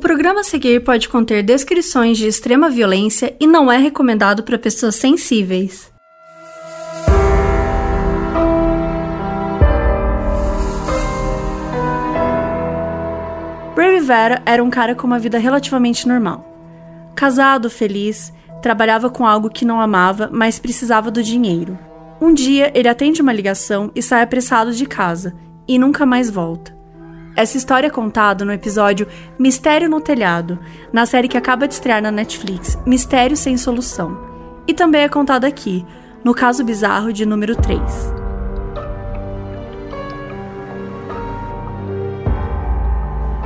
programa a seguir pode conter descrições de extrema violência e não é recomendado para pessoas sensíveis. Ray Rivera era um cara com uma vida relativamente normal. Casado, feliz, trabalhava com algo que não amava, mas precisava do dinheiro. Um dia, ele atende uma ligação e sai apressado de casa, e nunca mais volta. Essa história é contada no episódio Mistério no Telhado, na série que acaba de estrear na Netflix, Mistério Sem Solução. E também é contada aqui, no caso bizarro de número 3.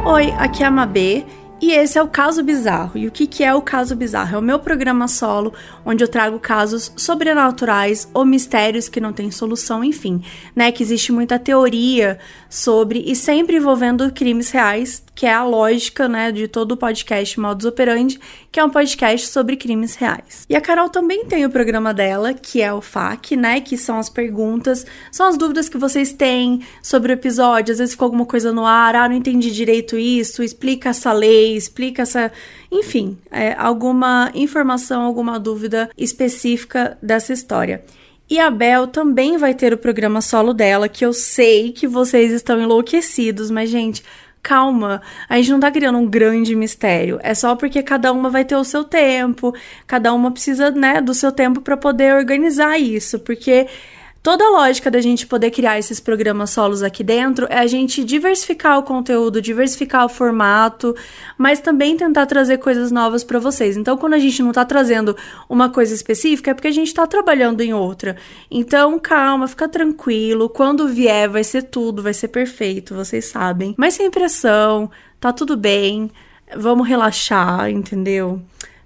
Oi, aqui é a Mabê e esse é o Caso Bizarro. E o que, que é o Caso Bizarro? É o meu programa solo, onde eu trago casos sobrenaturais ou mistérios que não têm solução, enfim, né? Que existe muita teoria sobre e sempre envolvendo crimes reais, que é a lógica, né, de todo o podcast Modus Operandi, que é um podcast sobre crimes reais. E a Carol também tem o programa dela, que é o FAQ, né, que são as perguntas, são as dúvidas que vocês têm sobre o episódio, às vezes ficou alguma coisa no ar, ah, não entendi direito isso, explica essa lei, explica essa, enfim, é, alguma informação, alguma dúvida específica dessa história. E a Bel também vai ter o programa solo dela, que eu sei que vocês estão enlouquecidos, mas gente, calma, a gente não tá criando um grande mistério. É só porque cada uma vai ter o seu tempo, cada uma precisa, né, do seu tempo para poder organizar isso, porque Toda a lógica da gente poder criar esses programas solos aqui dentro é a gente diversificar o conteúdo, diversificar o formato, mas também tentar trazer coisas novas para vocês. Então, quando a gente não tá trazendo uma coisa específica, é porque a gente tá trabalhando em outra. Então, calma, fica tranquilo. Quando vier, vai ser tudo, vai ser perfeito, vocês sabem. Mas sem pressão, tá tudo bem. Vamos relaxar, entendeu?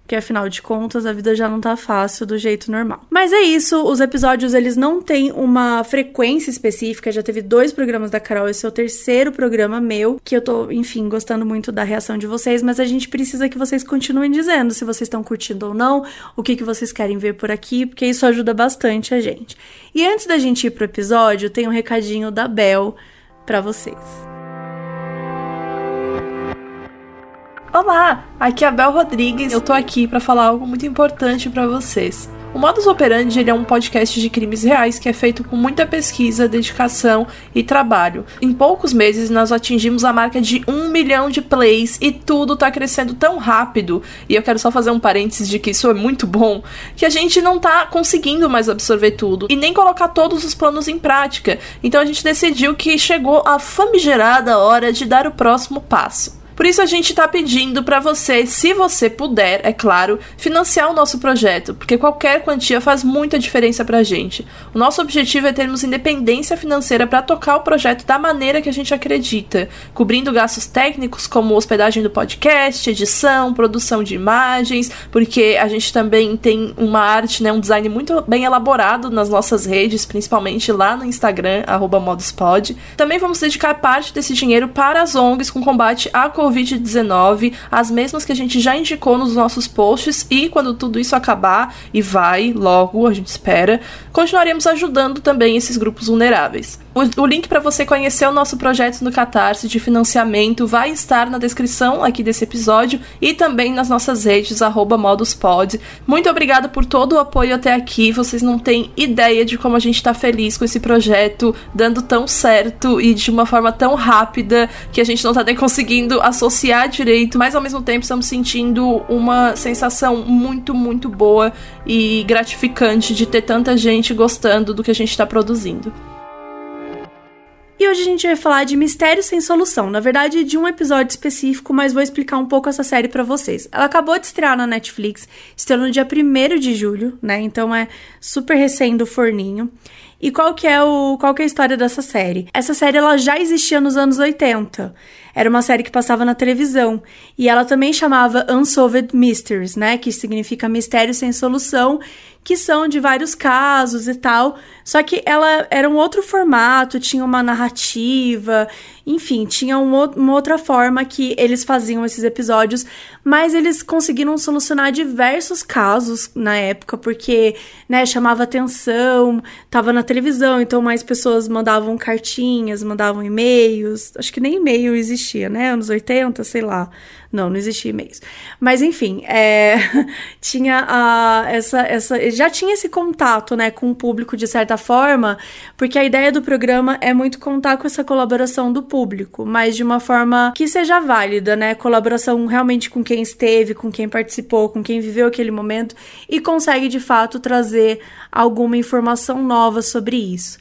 Porque afinal de contas a vida já não tá fácil do jeito normal. Mas é isso, os episódios eles não têm uma frequência específica, já teve dois programas da Carol, esse é o terceiro programa meu, que eu tô, enfim, gostando muito da reação de vocês, mas a gente precisa que vocês continuem dizendo se vocês estão curtindo ou não, o que, que vocês querem ver por aqui, porque isso ajuda bastante a gente. E antes da gente ir pro episódio, tem um recadinho da Bel para vocês. Olá, aqui é a Bel Rodrigues. Eu tô aqui para falar algo muito importante para vocês. O Modus Operandi é um podcast de crimes reais que é feito com muita pesquisa, dedicação e trabalho. Em poucos meses nós atingimos a marca de um milhão de plays e tudo tá crescendo tão rápido. E eu quero só fazer um parênteses de que isso é muito bom, que a gente não tá conseguindo mais absorver tudo e nem colocar todos os planos em prática. Então a gente decidiu que chegou a famigerada hora de dar o próximo passo. Por isso a gente está pedindo para você, se você puder, é claro, financiar o nosso projeto, porque qualquer quantia faz muita diferença para a gente. O nosso objetivo é termos independência financeira para tocar o projeto da maneira que a gente acredita, cobrindo gastos técnicos como hospedagem do podcast, edição, produção de imagens, porque a gente também tem uma arte, né, um design muito bem elaborado nas nossas redes, principalmente lá no Instagram, moduspod. Também vamos dedicar parte desse dinheiro para as ONGs com combate à Covid Covid-19, as mesmas que a gente já indicou nos nossos posts, e quando tudo isso acabar, e vai logo, a gente espera, continuaremos ajudando também esses grupos vulneráveis. O, o link para você conhecer o nosso projeto no Catarse de financiamento vai estar na descrição aqui desse episódio e também nas nossas redes, moduspod. Muito obrigada por todo o apoio até aqui. Vocês não têm ideia de como a gente está feliz com esse projeto, dando tão certo e de uma forma tão rápida que a gente não está nem conseguindo associar direito, mas ao mesmo tempo estamos sentindo uma sensação muito, muito boa e gratificante de ter tanta gente gostando do que a gente está produzindo. E hoje a gente vai falar de Mistério Sem Solução. Na verdade, de um episódio específico, mas vou explicar um pouco essa série para vocês. Ela acabou de estrear na Netflix, estreou no dia 1 de julho, né? Então é super recém do forninho. E qual que é o qual que é a história dessa série? Essa série ela já existia nos anos 80. Era uma série que passava na televisão e ela também chamava Unsolved Mysteries, né, que significa mistério sem solução, que são de vários casos e tal. Só que ela era um outro formato, tinha uma narrativa, enfim, tinha um, uma outra forma que eles faziam esses episódios, mas eles conseguiram solucionar diversos casos na época, porque, né, chamava atenção, tava na televisão, então mais pessoas mandavam cartinhas, mandavam e-mails. Acho que nem e-mail existia, né? Anos 80, sei lá. Não, não existia e-mails. Mas enfim, é, tinha a, essa, essa. Já tinha esse contato né, com o público de certa forma, porque a ideia do programa é muito contar com essa colaboração do público, mas de uma forma que seja válida, né? Colaboração realmente com quem esteve, com quem participou, com quem viveu aquele momento e consegue de fato trazer alguma informação nova sobre isso.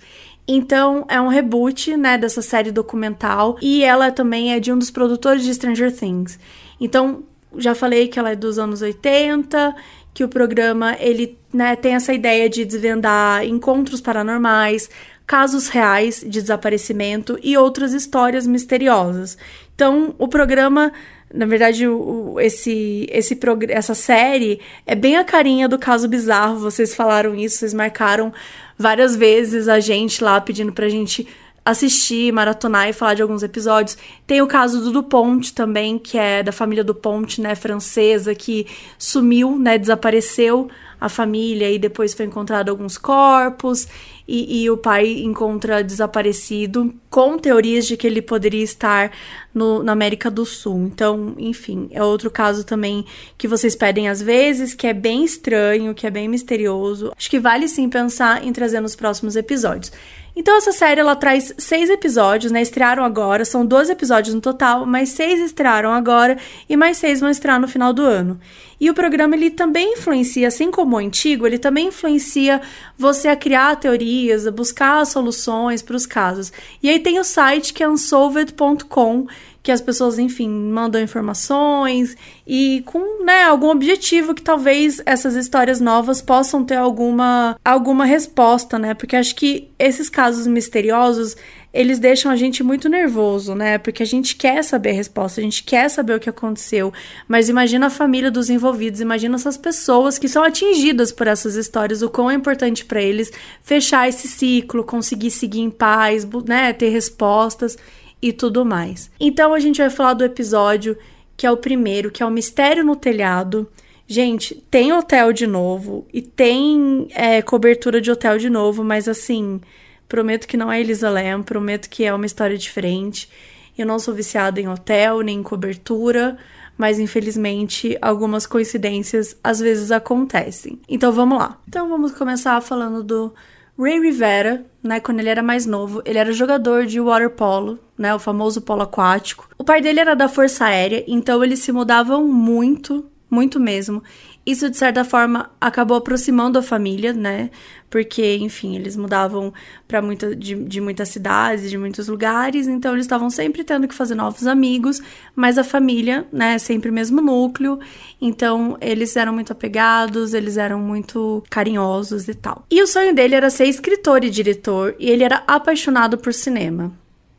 Então, é um reboot, né, dessa série documental e ela também é de um dos produtores de Stranger Things. Então, já falei que ela é dos anos 80, que o programa ele, né, tem essa ideia de desvendar encontros paranormais, casos reais de desaparecimento e outras histórias misteriosas. Então, o programa na verdade, o, esse, esse essa série é bem a carinha do caso bizarro. Vocês falaram isso, vocês marcaram várias vezes a gente lá pedindo pra gente assistir, maratonar e falar de alguns episódios. Tem o caso do Duponte também, que é da família Duponte, né, francesa, que sumiu, né, desapareceu a família e depois foi encontrado alguns corpos e, e, o pai encontra desaparecido com teorias de que ele poderia estar no, na América do Sul. Então, enfim, é outro caso também que vocês pedem às vezes, que é bem estranho, que é bem misterioso. Acho que vale sim pensar em trazer nos próximos episódios. Então essa série ela traz seis episódios, né? Estrearam agora, são 12 episódios no total, mas seis estrearam agora e mais seis vão estrear no final do ano. E o programa ele também influencia, assim como o antigo, ele também influencia você a criar teorias, a buscar soluções para os casos. E aí tem o site que é unsolved.com, que as pessoas, enfim, mandam informações e com, né, algum objetivo que talvez essas histórias novas possam ter alguma alguma resposta, né? Porque acho que esses casos misteriosos, eles deixam a gente muito nervoso, né? Porque a gente quer saber a resposta, a gente quer saber o que aconteceu. Mas imagina a família dos envolvidos, imagina essas pessoas que são atingidas por essas histórias, o quão é importante para eles fechar esse ciclo, conseguir seguir em paz, né, ter respostas e tudo mais. Então a gente vai falar do episódio que é o primeiro, que é o Mistério no Telhado. Gente, tem hotel de novo e tem é, cobertura de hotel de novo, mas assim, prometo que não é Elisa Lam, prometo que é uma história diferente. Eu não sou viciada em hotel nem em cobertura, mas infelizmente algumas coincidências às vezes acontecem. Então vamos lá. Então vamos começar falando do Ray Rivera, né, quando ele era mais novo, ele era jogador de waterpolo, né, o famoso polo aquático. O pai dele era da Força Aérea, então eles se mudavam muito, muito mesmo. Isso, de certa forma, acabou aproximando a família, né? Porque, enfim, eles mudavam para muita, de, de muitas cidades, de muitos lugares, então eles estavam sempre tendo que fazer novos amigos, mas a família, né, sempre o mesmo núcleo, então eles eram muito apegados, eles eram muito carinhosos e tal. E o sonho dele era ser escritor e diretor, e ele era apaixonado por cinema.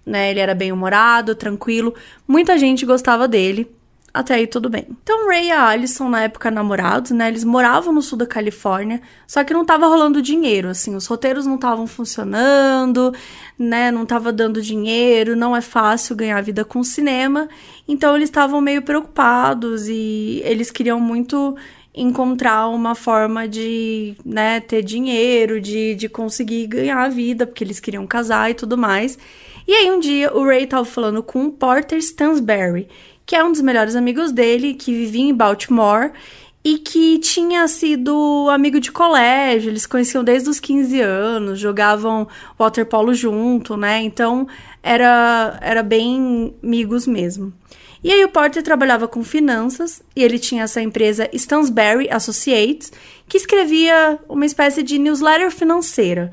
Né, ele era bem humorado, tranquilo, muita gente gostava dele. Até aí tudo bem. Então Ray e a Alison, na época namorados, né? Eles moravam no sul da Califórnia, só que não tava rolando dinheiro, assim, os roteiros não estavam funcionando, né? Não tava dando dinheiro, não é fácil ganhar vida com cinema. Então eles estavam meio preocupados e eles queriam muito encontrar uma forma de, né, ter dinheiro, de, de conseguir ganhar a vida, porque eles queriam casar e tudo mais. E aí um dia o Ray tava falando com o Porter Stansberry, que é um dos melhores amigos dele, que vivia em Baltimore e que tinha sido amigo de colégio, eles conheciam desde os 15 anos, jogavam waterpolo junto, né? Então era, era bem amigos mesmo. E aí o Porter trabalhava com finanças e ele tinha essa empresa Stansberry Associates, que escrevia uma espécie de newsletter financeira.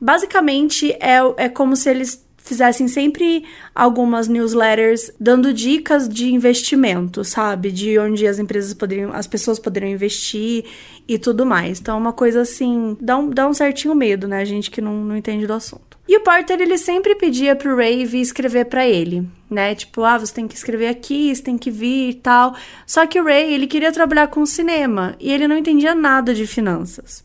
Basicamente é, é como se eles fizessem sempre algumas newsletters dando dicas de investimento, sabe? De onde as empresas poderiam, as pessoas poderiam investir e tudo mais. Então, é uma coisa assim, dá um, dá um certinho medo, né? A gente que não, não entende do assunto. E o Porter, ele sempre pedia pro Ray vir escrever para ele, né? Tipo, ah, você tem que escrever aqui, você tem que vir e tal. Só que o Ray, ele queria trabalhar com cinema e ele não entendia nada de finanças.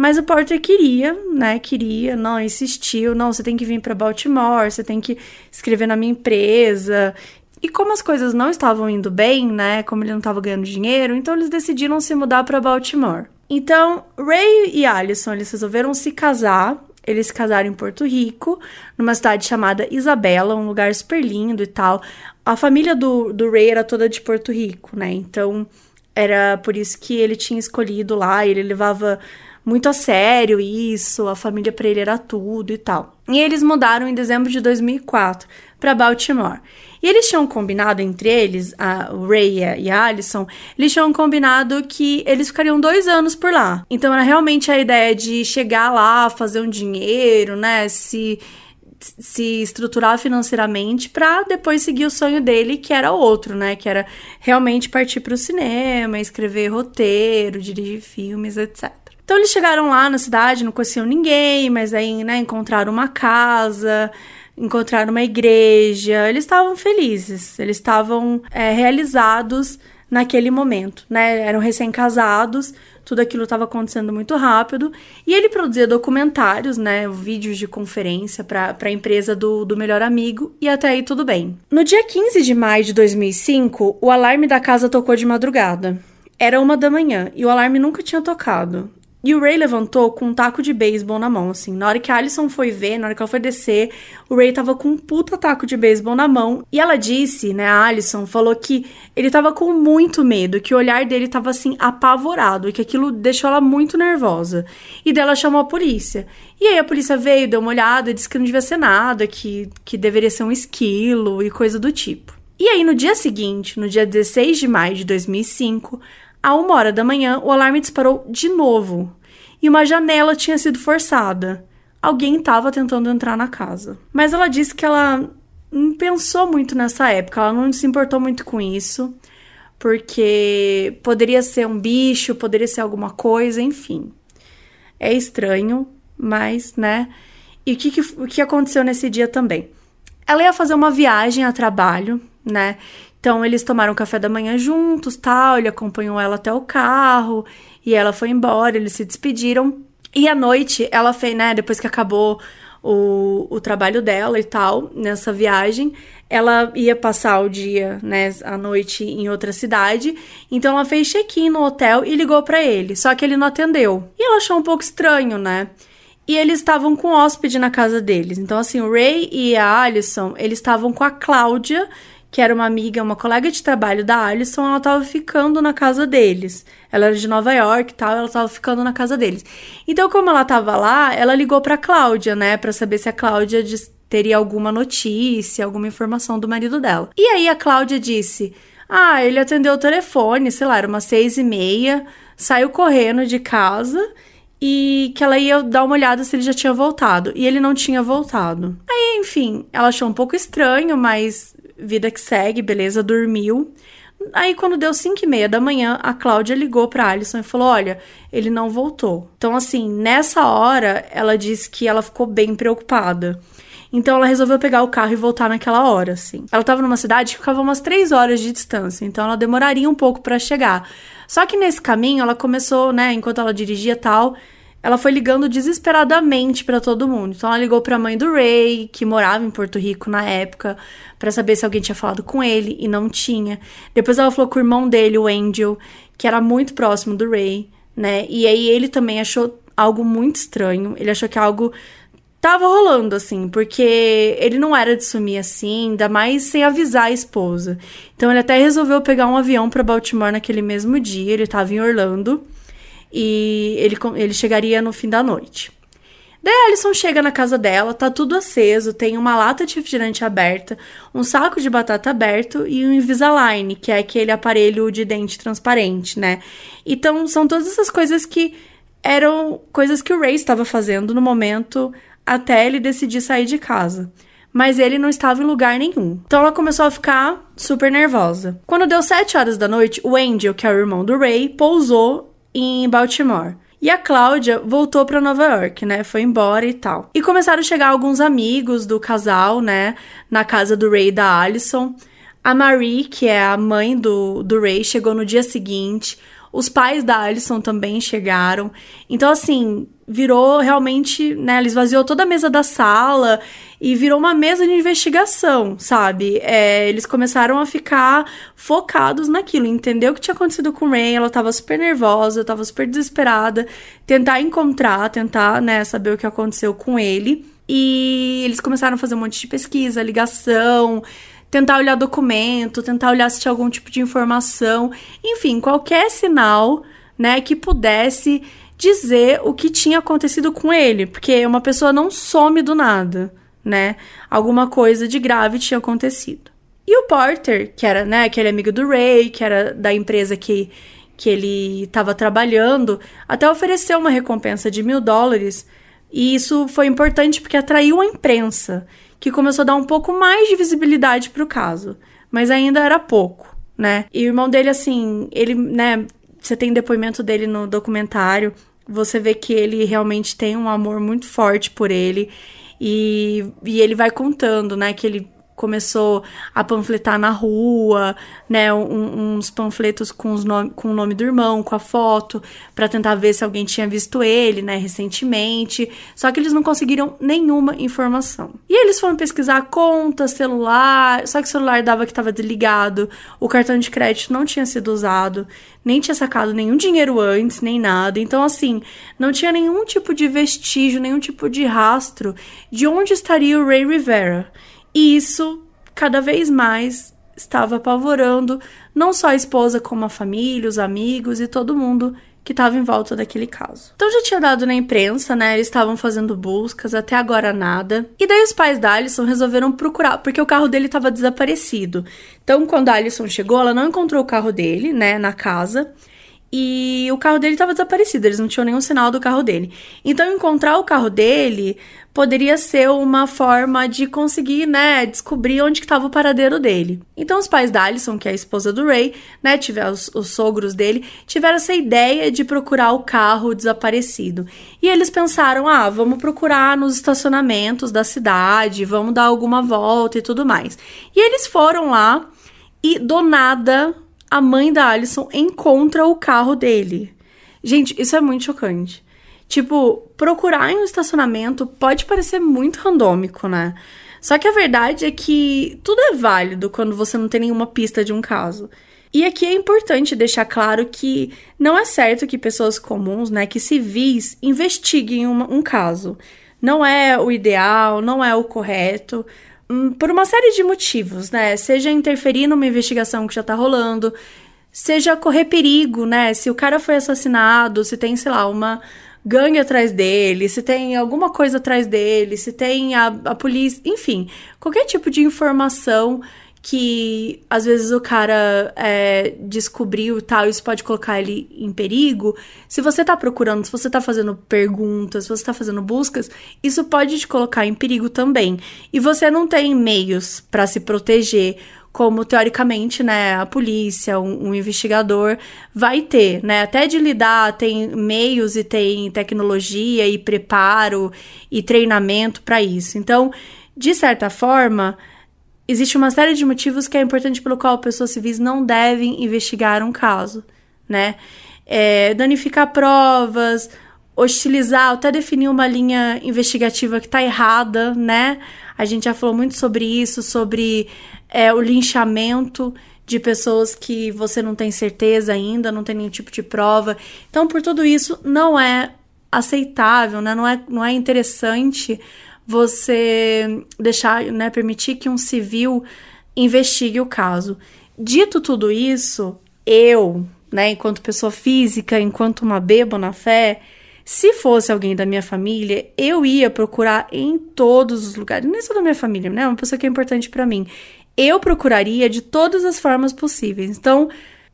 Mas o Porter queria, né? Queria, não, insistiu, não, você tem que vir para Baltimore, você tem que escrever na minha empresa. E como as coisas não estavam indo bem, né? Como ele não estava ganhando dinheiro, então eles decidiram se mudar para Baltimore. Então, Ray e Alison, eles resolveram se casar Eles se casaram em Porto Rico, numa cidade chamada Isabela, um lugar super lindo e tal. A família do, do Ray era toda de Porto Rico, né? Então era por isso que ele tinha escolhido lá, ele levava muito a sério isso, a família para ele era tudo e tal. E eles mudaram em dezembro de 2004 para Baltimore. E eles tinham combinado entre eles, a, Ray e a Alison, eles tinham combinado que eles ficariam dois anos por lá. Então era realmente a ideia de chegar lá, fazer um dinheiro, né? Se se estruturar financeiramente para depois seguir o sonho dele, que era outro, né? Que era realmente partir para o cinema, escrever roteiro, dirigir filmes, etc. Então eles chegaram lá na cidade, não conheciam ninguém, mas aí, né, encontraram uma casa, encontraram uma igreja. Eles estavam felizes, eles estavam é, realizados naquele momento, né? Eram recém-casados, tudo aquilo estava acontecendo muito rápido. E ele produzia documentários, né? Vídeos de conferência para a empresa do, do melhor amigo, e até aí tudo bem. No dia 15 de maio de 2005, o alarme da casa tocou de madrugada. Era uma da manhã e o alarme nunca tinha tocado. E o Ray levantou com um taco de beisebol na mão, assim. Na hora que a Alison foi ver, na hora que ela foi descer, o Ray tava com um puta taco de beisebol na mão. E ela disse, né, a Alison falou que ele tava com muito medo, que o olhar dele tava assim apavorado e que aquilo deixou ela muito nervosa. E dela chamou a polícia. E aí a polícia veio, deu uma olhada, disse que não devia ser nada, que, que deveria ser um esquilo e coisa do tipo. E aí no dia seguinte, no dia 16 de maio de 2005, a uma hora da manhã, o alarme disparou de novo e uma janela tinha sido forçada. Alguém estava tentando entrar na casa. Mas ela disse que ela não pensou muito nessa época, ela não se importou muito com isso, porque poderia ser um bicho, poderia ser alguma coisa, enfim. É estranho, mas, né? E o que, que, o que aconteceu nesse dia também? Ela ia fazer uma viagem a trabalho, né? Então eles tomaram café da manhã juntos, tal, ele acompanhou ela até o carro e ela foi embora, eles se despediram. E à noite ela fez, né, depois que acabou o, o trabalho dela e tal, nessa viagem, ela ia passar o dia, né, a noite em outra cidade. Então ela fez check-in no hotel e ligou para ele, só que ele não atendeu. E ela achou um pouco estranho, né? E eles estavam com hóspede na casa deles. Então, assim, o Ray e a Alison, eles estavam com a Cláudia, que era uma amiga, uma colega de trabalho da Alison, ela tava ficando na casa deles. Ela era de Nova York e tal, ela tava ficando na casa deles. Então, como ela tava lá, ela ligou pra Cláudia, né, para saber se a Cláudia teria alguma notícia, alguma informação do marido dela. E aí a Cláudia disse: Ah, ele atendeu o telefone, sei lá, era umas seis e meia, saiu correndo de casa e que ela ia dar uma olhada se ele já tinha voltado. E ele não tinha voltado. Aí, enfim, ela achou um pouco estranho, mas vida que segue, beleza, dormiu. Aí, quando deu 5 e meia da manhã, a Cláudia ligou pra Alison e falou: Olha, ele não voltou. Então, assim, nessa hora, ela disse que ela ficou bem preocupada. Então, ela resolveu pegar o carro e voltar naquela hora, assim. Ela tava numa cidade que ficava umas 3 horas de distância, então ela demoraria um pouco para chegar. Só que nesse caminho, ela começou, né, enquanto ela dirigia tal, ela foi ligando desesperadamente para todo mundo. Então ela ligou para a mãe do Ray, que morava em Porto Rico na época, para saber se alguém tinha falado com ele e não tinha. Depois ela falou com o irmão dele, o Angel, que era muito próximo do Ray, né? E aí ele também achou algo muito estranho. Ele achou que algo tava rolando assim, porque ele não era de sumir assim, ainda mais sem avisar a esposa. Então ele até resolveu pegar um avião para Baltimore naquele mesmo dia, ele tava em Orlando e ele, ele chegaria no fim da noite. Daí Alison chega na casa dela, tá tudo aceso, tem uma lata de refrigerante aberta, um saco de batata aberto e um Invisalign, que é aquele aparelho de dente transparente, né? Então são todas essas coisas que eram coisas que o Ray estava fazendo no momento até ele decidir sair de casa. Mas ele não estava em lugar nenhum. Então ela começou a ficar super nervosa. Quando deu 7 horas da noite, o Angel, que é o irmão do Ray, pousou em Baltimore. E a Cláudia voltou para Nova York, né? Foi embora e tal. E começaram a chegar alguns amigos do casal, né? Na casa do Ray e da Allison. A Marie, que é a mãe do, do Ray, chegou no dia seguinte. Os pais da Alison também chegaram. Então, assim, virou realmente, né? Ela esvaziou toda a mesa da sala e virou uma mesa de investigação, sabe? É, eles começaram a ficar focados naquilo, entendeu o que tinha acontecido com Ray, ela tava super nervosa, tava super desesperada, tentar encontrar, tentar, né, saber o que aconteceu com ele. E eles começaram a fazer um monte de pesquisa, ligação, tentar olhar documento, tentar olhar se tinha algum tipo de informação, enfim, qualquer sinal, né, que pudesse dizer o que tinha acontecido com ele, porque uma pessoa não some do nada, né? Alguma coisa de grave tinha acontecido. E o Porter, que era, né, aquele amigo do Ray, que era da empresa que, que ele estava trabalhando, até ofereceu uma recompensa de mil dólares. E isso foi importante porque atraiu a imprensa que começou a dar um pouco mais de visibilidade para o caso, mas ainda era pouco, né? E o irmão dele, assim, ele, né? Você tem depoimento dele no documentário, você vê que ele realmente tem um amor muito forte por ele. E, e ele vai contando, né, que ele começou a panfletar na rua, né, um, uns panfletos com, os nome, com o nome do irmão, com a foto, para tentar ver se alguém tinha visto ele, né, recentemente. Só que eles não conseguiram nenhuma informação. E eles foram pesquisar conta, celular, só que o celular dava que estava desligado, o cartão de crédito não tinha sido usado, nem tinha sacado nenhum dinheiro antes, nem nada. Então, assim, não tinha nenhum tipo de vestígio, nenhum tipo de rastro de onde estaria o Ray Rivera. E isso, cada vez mais, estava apavorando não só a esposa, como a família, os amigos e todo mundo que estava em volta daquele caso. Então já tinha dado na imprensa, né? Eles estavam fazendo buscas, até agora nada. E daí os pais da Alison resolveram procurar, porque o carro dele estava desaparecido. Então quando a Alison chegou, ela não encontrou o carro dele, né, na casa. E o carro dele estava desaparecido, eles não tinham nenhum sinal do carro dele. Então, encontrar o carro dele poderia ser uma forma de conseguir, né, descobrir onde estava o paradeiro dele. Então, os pais da Alison, que é a esposa do Ray, né, tiveram os, os sogros dele, tiveram essa ideia de procurar o carro desaparecido. E eles pensaram: ah, vamos procurar nos estacionamentos da cidade, vamos dar alguma volta e tudo mais. E eles foram lá e do nada a mãe da Alison encontra o carro dele. Gente, isso é muito chocante. Tipo, procurar em um estacionamento pode parecer muito randômico, né? Só que a verdade é que tudo é válido quando você não tem nenhuma pista de um caso. E aqui é importante deixar claro que não é certo que pessoas comuns, né, que civis, investiguem uma, um caso. Não é o ideal, não é o correto, Hum, por uma série de motivos, né? Seja interferir numa investigação que já tá rolando, seja correr perigo, né? Se o cara foi assassinado, se tem, sei lá, uma gangue atrás dele, se tem alguma coisa atrás dele, se tem a, a polícia, enfim, qualquer tipo de informação que às vezes o cara é, descobriu tal, isso pode colocar ele em perigo. Se você tá procurando, se você tá fazendo perguntas, se você tá fazendo buscas, isso pode te colocar em perigo também. E você não tem meios para se proteger, como teoricamente, né, a polícia, um, um, investigador vai ter, né? Até de lidar, tem meios e tem tecnologia e preparo e treinamento para isso. Então, de certa forma, existe uma série de motivos que é importante pelo qual pessoas civis não devem investigar um caso, né? É, danificar provas, hostilizar, até definir uma linha investigativa que está errada, né? A gente já falou muito sobre isso, sobre é, o linchamento de pessoas que você não tem certeza ainda, não tem nenhum tipo de prova. Então, por tudo isso, não é aceitável, né? Não é, não é interessante você deixar, né, permitir que um civil investigue o caso. Dito tudo isso, eu, né, enquanto pessoa física, enquanto uma beba na fé, se fosse alguém da minha família, eu ia procurar em todos os lugares, nem só da minha família, né, uma pessoa que é importante para mim. Eu procuraria de todas as formas possíveis. Então,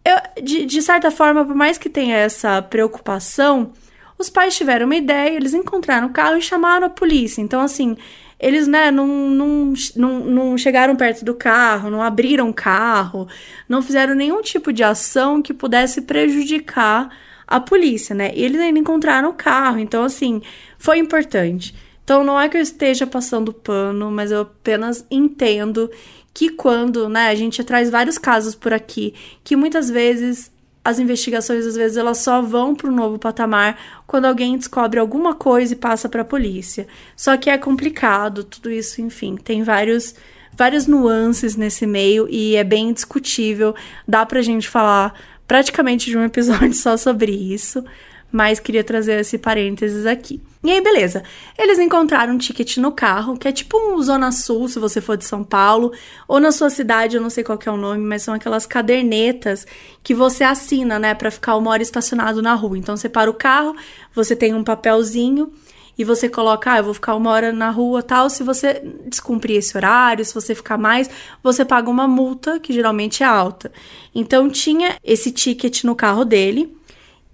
eu, de, de certa forma, por mais que tenha essa preocupação, os pais tiveram uma ideia, eles encontraram o carro e chamaram a polícia. Então, assim, eles, né, não, não, não, não chegaram perto do carro, não abriram o carro, não fizeram nenhum tipo de ação que pudesse prejudicar a polícia, né? E eles ainda encontraram o carro, então, assim, foi importante. Então, não é que eu esteja passando pano, mas eu apenas entendo que quando, né, a gente traz vários casos por aqui, que muitas vezes as investigações às vezes elas só vão para um novo patamar quando alguém descobre alguma coisa e passa para a polícia. Só que é complicado, tudo isso, enfim, tem vários várias nuances nesse meio e é bem discutível. Dá pra gente falar praticamente de um episódio só sobre isso, mas queria trazer esse parênteses aqui. E aí, beleza. Eles encontraram um ticket no carro, que é tipo um Zona Sul, se você for de São Paulo, ou na sua cidade, eu não sei qual é o nome, mas são aquelas cadernetas que você assina, né, para ficar uma hora estacionado na rua. Então, você para o carro, você tem um papelzinho e você coloca, ah, eu vou ficar uma hora na rua tal. Se você descumprir esse horário, se você ficar mais, você paga uma multa, que geralmente é alta. Então, tinha esse ticket no carro dele.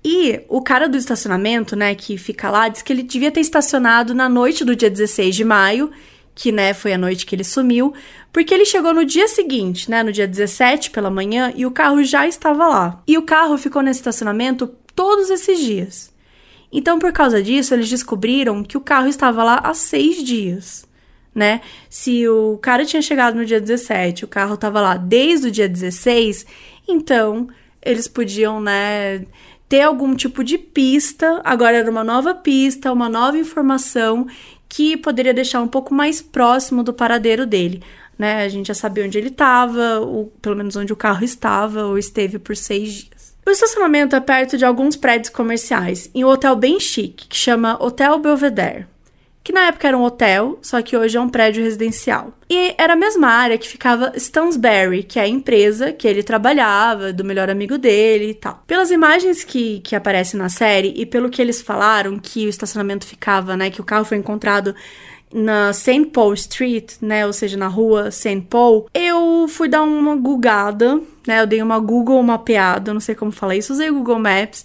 E o cara do estacionamento, né, que fica lá, disse que ele devia ter estacionado na noite do dia 16 de maio, que, né, foi a noite que ele sumiu, porque ele chegou no dia seguinte, né, no dia 17 pela manhã, e o carro já estava lá. E o carro ficou nesse estacionamento todos esses dias. Então, por causa disso, eles descobriram que o carro estava lá há seis dias, né? Se o cara tinha chegado no dia 17, o carro estava lá desde o dia 16, então eles podiam, né, ter algum tipo de pista, agora era uma nova pista, uma nova informação que poderia deixar um pouco mais próximo do paradeiro dele. Né? A gente já sabia onde ele estava, pelo menos onde o carro estava ou esteve por seis dias. O estacionamento é perto de alguns prédios comerciais, em um hotel bem chique, que chama Hotel Belvedere que na época era um hotel, só que hoje é um prédio residencial. E era a mesma área que ficava Stansberry, que é a empresa que ele trabalhava, do melhor amigo dele e tal. Pelas imagens que, que aparecem na série e pelo que eles falaram que o estacionamento ficava, né, que o carro foi encontrado na St. Paul Street, né, ou seja, na rua St. Paul, eu fui dar uma googada, né, eu dei uma Google mapeada, não sei como falar isso, usei o Google Maps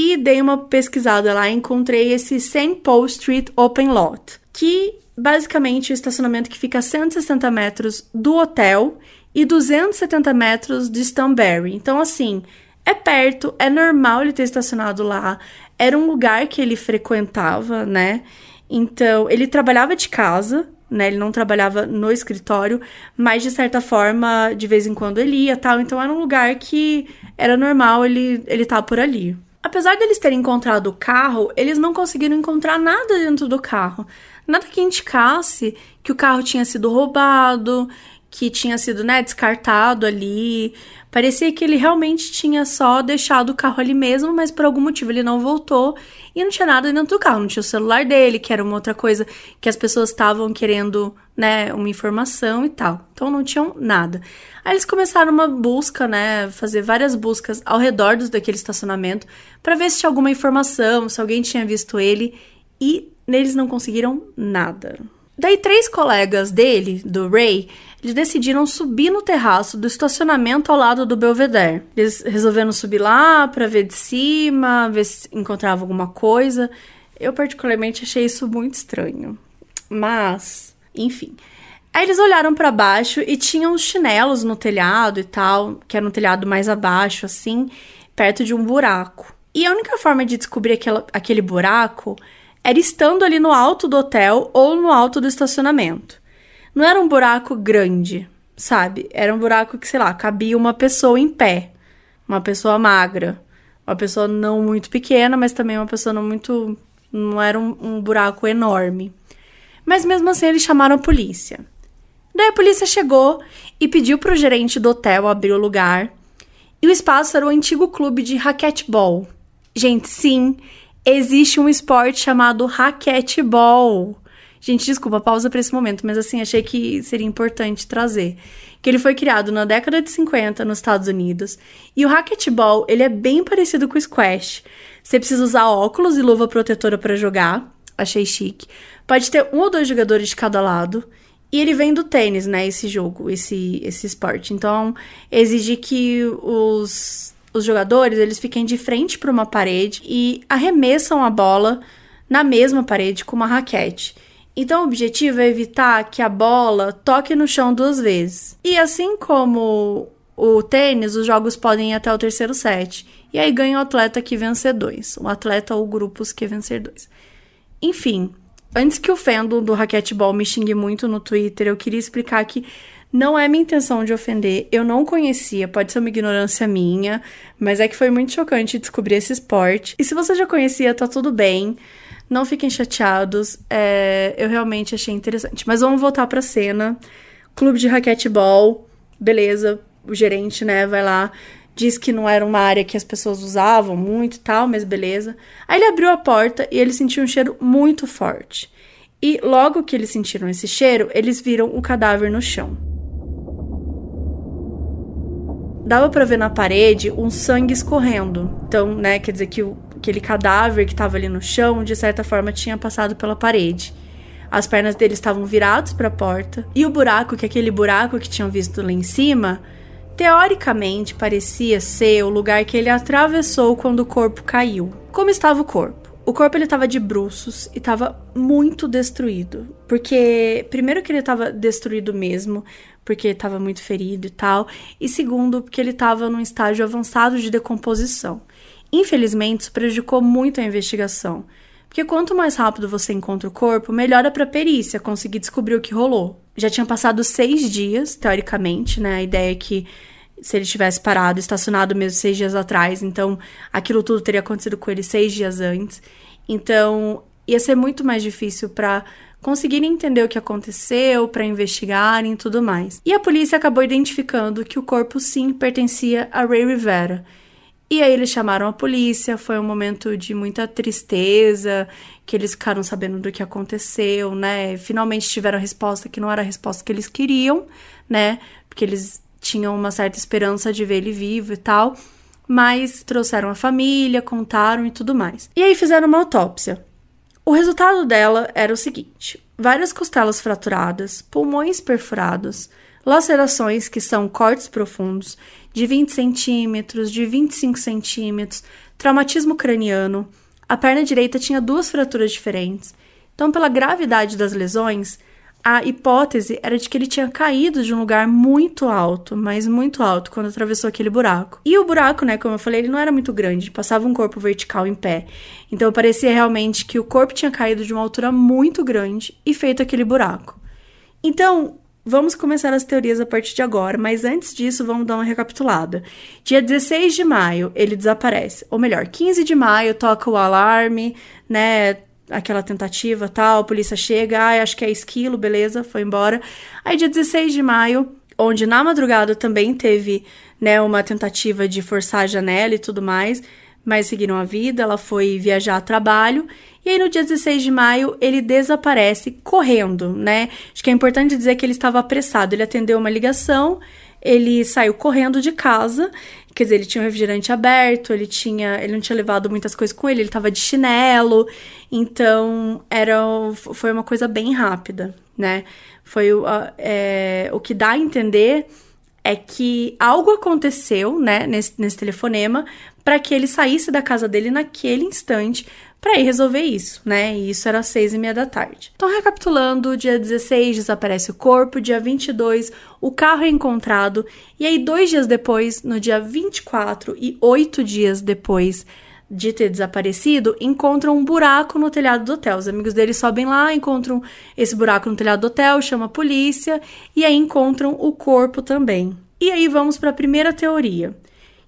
e dei uma pesquisada lá encontrei esse St. Paul Street Open Lot, que basicamente é o estacionamento que fica a 160 metros do hotel e 270 metros de Stanberry. Então, assim, é perto, é normal ele ter estacionado lá, era um lugar que ele frequentava, né? Então, ele trabalhava de casa, né? Ele não trabalhava no escritório, mas de certa forma, de vez em quando ele ia, tal. Então, era um lugar que era normal ele ele estar tá por ali. Apesar deles terem encontrado o carro, eles não conseguiram encontrar nada dentro do carro. Nada que indicasse que o carro tinha sido roubado, que tinha sido né, descartado ali. Parecia que ele realmente tinha só deixado o carro ali mesmo, mas por algum motivo ele não voltou e não tinha nada dentro do carro. Não tinha o celular dele, que era uma outra coisa que as pessoas estavam querendo, né, uma informação e tal. Então não tinham nada. Aí eles começaram uma busca, né, fazer várias buscas ao redor do, daquele estacionamento para ver se tinha alguma informação, se alguém tinha visto ele e neles não conseguiram nada. Daí três colegas dele, do Ray, eles decidiram subir no terraço do estacionamento ao lado do Belvedere. Eles resolveram subir lá para ver de cima, ver se encontrava alguma coisa. Eu particularmente achei isso muito estranho. Mas, enfim. Aí eles olharam para baixo e tinham os chinelos no telhado e tal, que era um telhado mais abaixo, assim, perto de um buraco. E a única forma de descobrir aquela, aquele buraco era estando ali no alto do hotel ou no alto do estacionamento. Não era um buraco grande, sabe? Era um buraco que, sei lá, cabia uma pessoa em pé, uma pessoa magra, uma pessoa não muito pequena, mas também uma pessoa não muito. Não era um, um buraco enorme. Mas mesmo assim eles chamaram a polícia. Daí a polícia chegou e pediu para o gerente do hotel abrir o lugar. E o espaço era o antigo clube de raquetebol. Gente, sim, existe um esporte chamado raquetebol. Gente, desculpa, pausa para esse momento, mas assim, achei que seria importante trazer. Que ele foi criado na década de 50 nos Estados Unidos. E o racquetball, ele é bem parecido com o squash. Você precisa usar óculos e luva protetora para jogar. Achei chique. Pode ter um ou dois jogadores de cada lado. E ele vem do tênis, né, esse jogo, esse, esse esporte. Então, exige que os, os jogadores, eles fiquem de frente para uma parede e arremessam a bola na mesma parede com uma raquete. Então, o objetivo é evitar que a bola toque no chão duas vezes. E assim como o tênis, os jogos podem ir até o terceiro set. E aí ganha o atleta que vencer dois. O atleta ou grupos que vencer dois. Enfim, antes que o fandom do raquetebol me xingue muito no Twitter, eu queria explicar que Não é minha intenção de ofender, eu não conhecia, pode ser uma ignorância minha, mas é que foi muito chocante descobrir esse esporte. E se você já conhecia, tá tudo bem. Não fiquem chateados, é, eu realmente achei interessante. Mas vamos voltar pra cena. Clube de raquetebol, beleza, o gerente, né, vai lá, diz que não era uma área que as pessoas usavam muito e tal, mas beleza. Aí ele abriu a porta e ele sentiu um cheiro muito forte. E logo que eles sentiram esse cheiro, eles viram o cadáver no chão. Dava para ver na parede um sangue escorrendo. Então, né, quer dizer que o, aquele cadáver que estava ali no chão, de certa forma, tinha passado pela parede. As pernas dele estavam viradas para a porta e o buraco, que é aquele buraco que tinham visto lá em cima, teoricamente parecia ser o lugar que ele atravessou quando o corpo caiu. Como estava o corpo? O corpo ele estava de bruços e estava muito destruído, porque primeiro que ele estava destruído mesmo, porque estava muito ferido e tal, e segundo porque ele estava num estágio avançado de decomposição. Infelizmente, isso prejudicou muito a investigação, porque quanto mais rápido você encontra o corpo, melhor é a perícia conseguir descobrir o que rolou. Já tinha passado seis dias, teoricamente, né? A ideia é que se ele tivesse parado, estacionado mesmo seis dias atrás, então aquilo tudo teria acontecido com ele seis dias antes. Então ia ser muito mais difícil para conseguirem entender o que aconteceu, para investigarem e tudo mais. E a polícia acabou identificando que o corpo sim pertencia a Ray Rivera. E aí eles chamaram a polícia, foi um momento de muita tristeza, que eles ficaram sabendo do que aconteceu, né? Finalmente tiveram a resposta que não era a resposta que eles queriam, né? Porque eles tinham uma certa esperança de ver ele vivo e tal, mas trouxeram a família, contaram e tudo mais. E aí fizeram uma autópsia. O resultado dela era o seguinte: várias costelas fraturadas, pulmões perfurados, lacerações que são cortes profundos de 20 centímetros, de 25 centímetros, traumatismo craniano. A perna direita tinha duas fraturas diferentes. Então, pela gravidade das lesões, a hipótese era de que ele tinha caído de um lugar muito alto, mas muito alto, quando atravessou aquele buraco. E o buraco, né, como eu falei, ele não era muito grande, passava um corpo vertical em pé. Então parecia realmente que o corpo tinha caído de uma altura muito grande e feito aquele buraco. Então, Vamos começar as teorias a partir de agora, mas antes disso, vamos dar uma recapitulada. Dia 16 de maio, ele desaparece. Ou melhor, 15 de maio, toca o alarme, né? Aquela tentativa tal, a polícia chega, ah, acho que é esquilo, beleza, foi embora. Aí, dia 16 de maio, onde na madrugada também teve, né, uma tentativa de forçar a janela e tudo mais, mas seguiram a vida, ela foi viajar a trabalho e aí, no dia 16 de maio, ele desaparece correndo, né? Acho que é importante dizer que ele estava apressado. Ele atendeu uma ligação, ele saiu correndo de casa. Quer dizer, ele tinha um refrigerante aberto, ele tinha, ele não tinha levado muitas coisas com ele, ele estava de chinelo. Então, era, foi uma coisa bem rápida, né? Foi o, é, o que dá a entender é que algo aconteceu, né, nesse, nesse telefonema, para que ele saísse da casa dele naquele instante para ir resolver isso, né? E isso era às seis e meia da tarde. Então, recapitulando, dia 16 desaparece o corpo, dia 22 o carro é encontrado, e aí dois dias depois, no dia 24 e oito dias depois de ter desaparecido, encontram um buraco no telhado do hotel. Os amigos dele sobem lá, encontram esse buraco no telhado do hotel, chama a polícia, e aí encontram o corpo também. E aí vamos para a primeira teoria,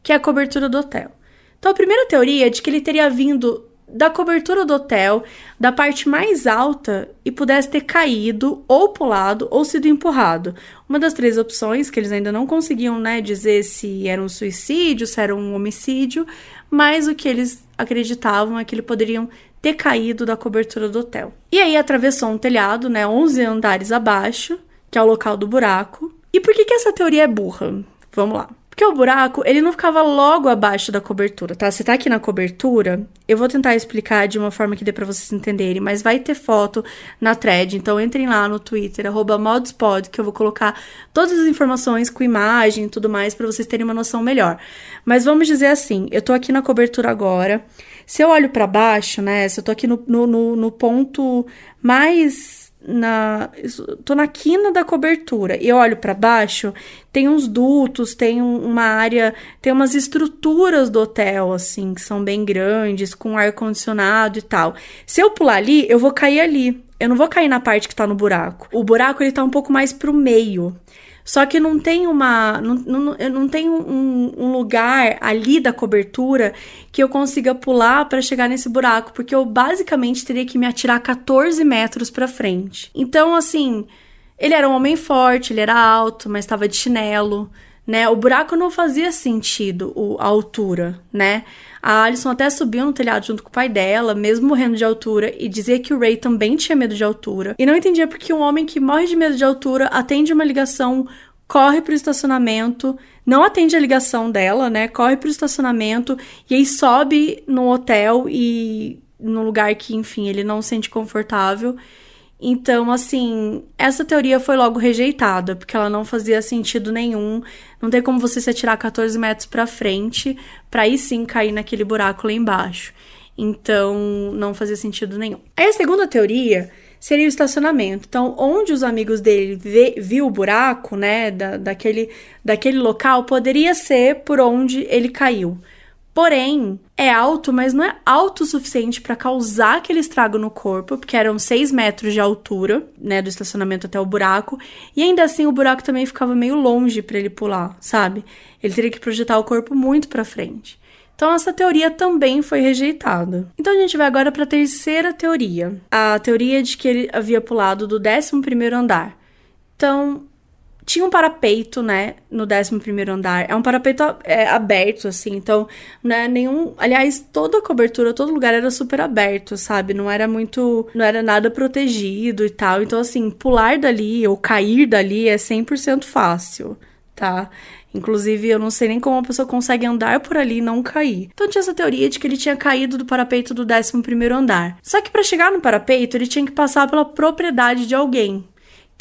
que é a cobertura do hotel. Então, a primeira teoria é de que ele teria vindo da cobertura do hotel, da parte mais alta e pudesse ter caído ou pulado ou sido empurrado. Uma das três opções que eles ainda não conseguiam, né, dizer se era um suicídio, se era um homicídio, mas o que eles acreditavam é que ele poderiam ter caído da cobertura do hotel. E aí atravessou um telhado, né, 11 andares abaixo, que é o local do buraco. E por que que essa teoria é burra? Vamos lá. Porque o buraco, ele não ficava logo abaixo da cobertura, tá? Você tá aqui na cobertura, eu vou tentar explicar de uma forma que dê pra vocês entenderem, mas vai ter foto na thread, então entrem lá no Twitter, arroba modspod, que eu vou colocar todas as informações com imagem e tudo mais para vocês terem uma noção melhor. Mas vamos dizer assim, eu tô aqui na cobertura agora, se eu olho para baixo, né, se eu tô aqui no, no, no ponto mais na tô na quina da cobertura e olho para baixo, tem uns dutos, tem uma área, tem umas estruturas do hotel assim, que são bem grandes, com ar condicionado e tal. Se eu pular ali, eu vou cair ali. Eu não vou cair na parte que tá no buraco. O buraco ele tá um pouco mais pro meio. Só que não tem uma. Não, não, não tem um, um lugar ali da cobertura que eu consiga pular para chegar nesse buraco, porque eu basicamente teria que me atirar 14 metros para frente. Então, assim, ele era um homem forte, ele era alto, mas estava de chinelo né? O buraco não fazia sentido, a altura, né? A Alison até subiu no telhado junto com o pai dela, mesmo morrendo de altura, e dizia que o Ray também tinha medo de altura. E não entendia porque um homem que morre de medo de altura atende uma ligação, corre pro estacionamento, não atende a ligação dela, né? Corre pro estacionamento e aí sobe no hotel e num lugar que, enfim, ele não se sente confortável. Então, assim, essa teoria foi logo rejeitada, porque ela não fazia sentido nenhum. Não tem como você se atirar 14 metros para frente para aí sim cair naquele buraco lá embaixo. Então, não fazia sentido nenhum. Aí a segunda teoria seria o estacionamento. Então, onde os amigos dele vê, viu o buraco, né, da, daquele, daquele local, poderia ser por onde ele caiu. Porém, é alto, mas não é alto o suficiente para causar aquele estrago no corpo, porque eram 6 metros de altura, né, do estacionamento até o buraco, e ainda assim o buraco também ficava meio longe para ele pular, sabe? Ele teria que projetar o corpo muito para frente. Então essa teoria também foi rejeitada. Então a gente vai agora para a terceira teoria, a teoria de que ele havia pulado do 11 primeiro andar. Então, tinha um parapeito, né, no 11 andar. É um parapeito é, aberto, assim, então, né, nenhum. Aliás, toda a cobertura, todo lugar era super aberto, sabe? Não era muito. Não era nada protegido e tal. Então, assim, pular dali ou cair dali é 100% fácil, tá? Inclusive, eu não sei nem como uma pessoa consegue andar por ali e não cair. Então tinha essa teoria de que ele tinha caído do parapeito do 11 andar. Só que para chegar no parapeito, ele tinha que passar pela propriedade de alguém.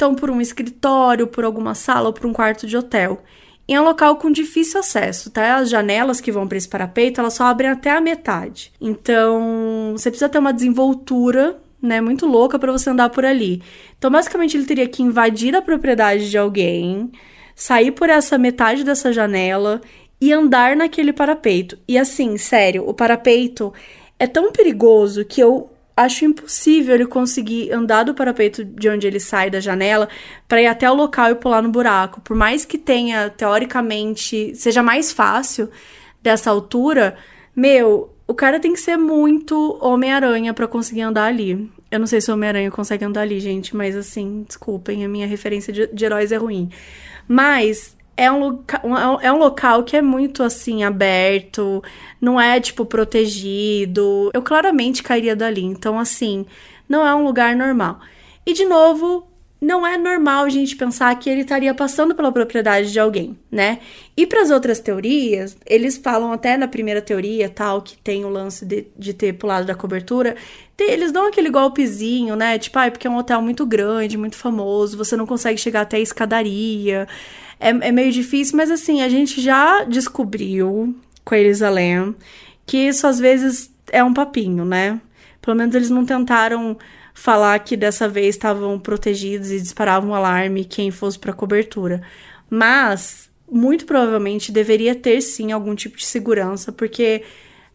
Então, por um escritório, por alguma sala ou por um quarto de hotel. Em um local com difícil acesso, tá? As janelas que vão para esse parapeito, elas só abrem até a metade. Então, você precisa ter uma desenvoltura né, muito louca para você andar por ali. Então, basicamente, ele teria que invadir a propriedade de alguém, sair por essa metade dessa janela e andar naquele parapeito. E assim, sério, o parapeito é tão perigoso que eu acho impossível ele conseguir andar do parapeito de onde ele sai da janela para ir até o local e pular no buraco. Por mais que tenha, teoricamente, seja mais fácil dessa altura, meu, o cara tem que ser muito Homem-Aranha para conseguir andar ali. Eu não sei se o Homem-Aranha consegue andar ali, gente, mas assim, desculpem, a minha referência de, de heróis é ruim. Mas é um, loca é um local que é muito assim aberto, não é tipo protegido. Eu claramente cairia dali, então assim, não é um lugar normal. E de novo, não é normal a gente pensar que ele estaria passando pela propriedade de alguém, né? E para as outras teorias, eles falam até na primeira teoria, tal, que tem o lance de, de ter pulado da cobertura, tem, eles dão aquele golpezinho, né? Tipo, ah, é porque é um hotel muito grande, muito famoso, você não consegue chegar até a escadaria é, é meio difícil, mas assim, a gente já descobriu com a Elisa Lam que isso às vezes é um papinho, né? Pelo menos eles não tentaram falar que dessa vez estavam protegidos e disparavam um alarme quem fosse para cobertura. Mas muito provavelmente deveria ter sim algum tipo de segurança, porque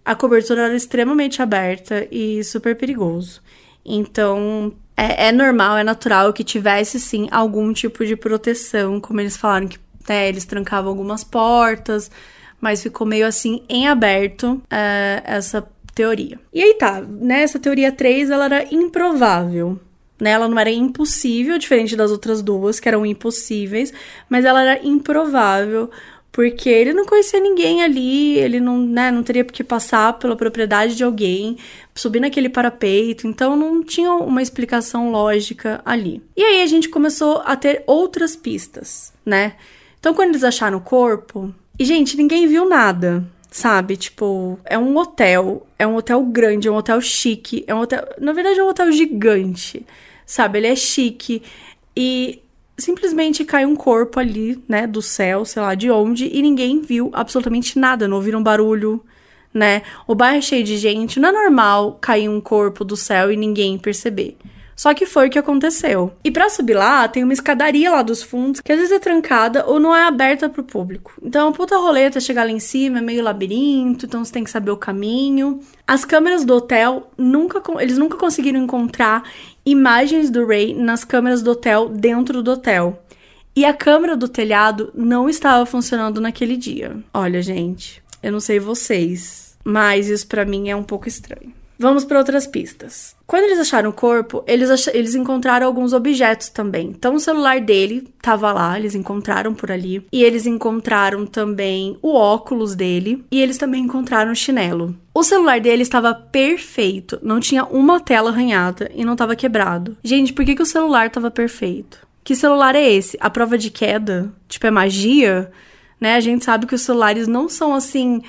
a cobertura era extremamente aberta e super perigoso. Então, é, é, normal, é natural que tivesse sim algum tipo de proteção, como eles falaram que né, eles trancavam algumas portas, mas ficou meio assim em aberto é, essa teoria. E aí tá, né? Essa teoria 3 ela era improvável. Né, ela não era impossível, diferente das outras duas, que eram impossíveis, mas ela era improvável, porque ele não conhecia ninguém ali, ele não, né, não teria que passar pela propriedade de alguém, subir naquele parapeito, então não tinha uma explicação lógica ali. E aí a gente começou a ter outras pistas, né? Então quando eles acharam o corpo, e gente, ninguém viu nada, sabe? Tipo, é um hotel, é um hotel grande, é um hotel chique, é um hotel, na verdade é um hotel gigante, sabe? Ele é chique e simplesmente cai um corpo ali, né, do céu, sei lá de onde, e ninguém viu absolutamente nada, não ouviram barulho, né? O bairro é cheio de gente, não é normal cair um corpo do céu e ninguém perceber. Só que foi o que aconteceu. E para subir lá, tem uma escadaria lá dos fundos, que às vezes é trancada ou não é aberta pro público. Então, é puta roleta chegar lá em cima, é meio labirinto, então você tem que saber o caminho. As câmeras do hotel nunca eles nunca conseguiram encontrar imagens do Ray nas câmeras do hotel dentro do hotel. E a câmera do telhado não estava funcionando naquele dia. Olha, gente, eu não sei vocês, mas isso para mim é um pouco estranho. Vamos para outras pistas. Quando eles acharam o corpo, eles, ach eles encontraram alguns objetos também. Então, o celular dele tava lá, eles encontraram por ali. E eles encontraram também o óculos dele. E eles também encontraram o chinelo. O celular dele estava perfeito, não tinha uma tela arranhada e não estava quebrado. Gente, por que, que o celular estava perfeito? Que celular é esse? A prova de queda? Tipo, é magia? Né? A gente sabe que os celulares não são assim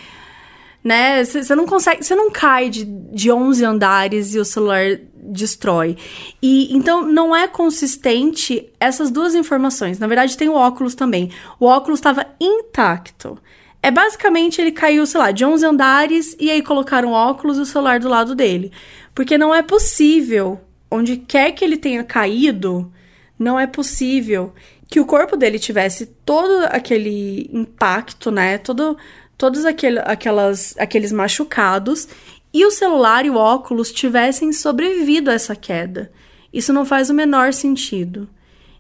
né? Você não consegue, você não cai de, de 11 andares e o celular destrói. E então não é consistente essas duas informações. Na verdade, tem o óculos também. O óculos estava intacto. É basicamente ele caiu, sei lá, de 11 andares e aí colocaram o óculos e o celular do lado dele. Porque não é possível, onde quer que ele tenha caído, não é possível que o corpo dele tivesse todo aquele impacto, né? Todo todos aquele, aquelas, aqueles machucados e o celular e o óculos tivessem sobrevivido a essa queda. Isso não faz o menor sentido.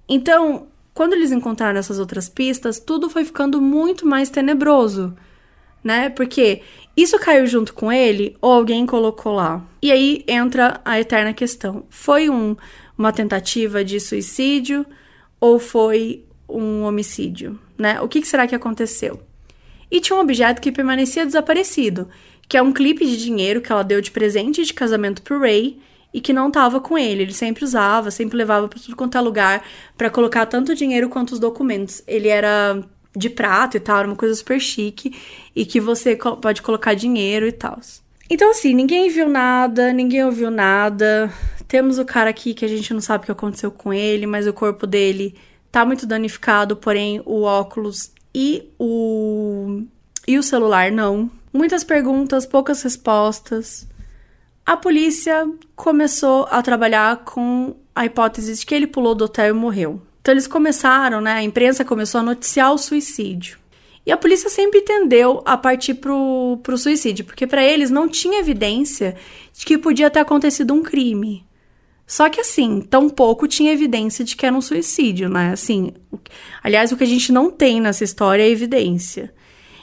Então, quando eles encontraram essas outras pistas, tudo foi ficando muito mais tenebroso, né? Porque isso caiu junto com ele ou alguém colocou lá? E aí entra a eterna questão: foi um, uma tentativa de suicídio ou foi um homicídio, né? O que, que será que aconteceu? E tinha um objeto que permanecia desaparecido, que é um clipe de dinheiro que ela deu de presente de casamento pro Ray e que não estava com ele. Ele sempre usava, sempre levava para tudo quanto é lugar para colocar tanto dinheiro quanto os documentos. Ele era de prata e tal, era uma coisa super chique e que você pode colocar dinheiro e tal. Então, assim, ninguém viu nada, ninguém ouviu nada. Temos o cara aqui que a gente não sabe o que aconteceu com ele, mas o corpo dele tá muito danificado, porém o óculos e o, e o celular não. Muitas perguntas, poucas respostas. A polícia começou a trabalhar com a hipótese de que ele pulou do hotel e morreu. Então eles começaram, né? A imprensa começou a noticiar o suicídio. E a polícia sempre tendeu a partir pro, pro suicídio, porque para eles não tinha evidência de que podia ter acontecido um crime. Só que assim, tão pouco tinha evidência de que era um suicídio, né? Assim, aliás, o que a gente não tem nessa história é evidência.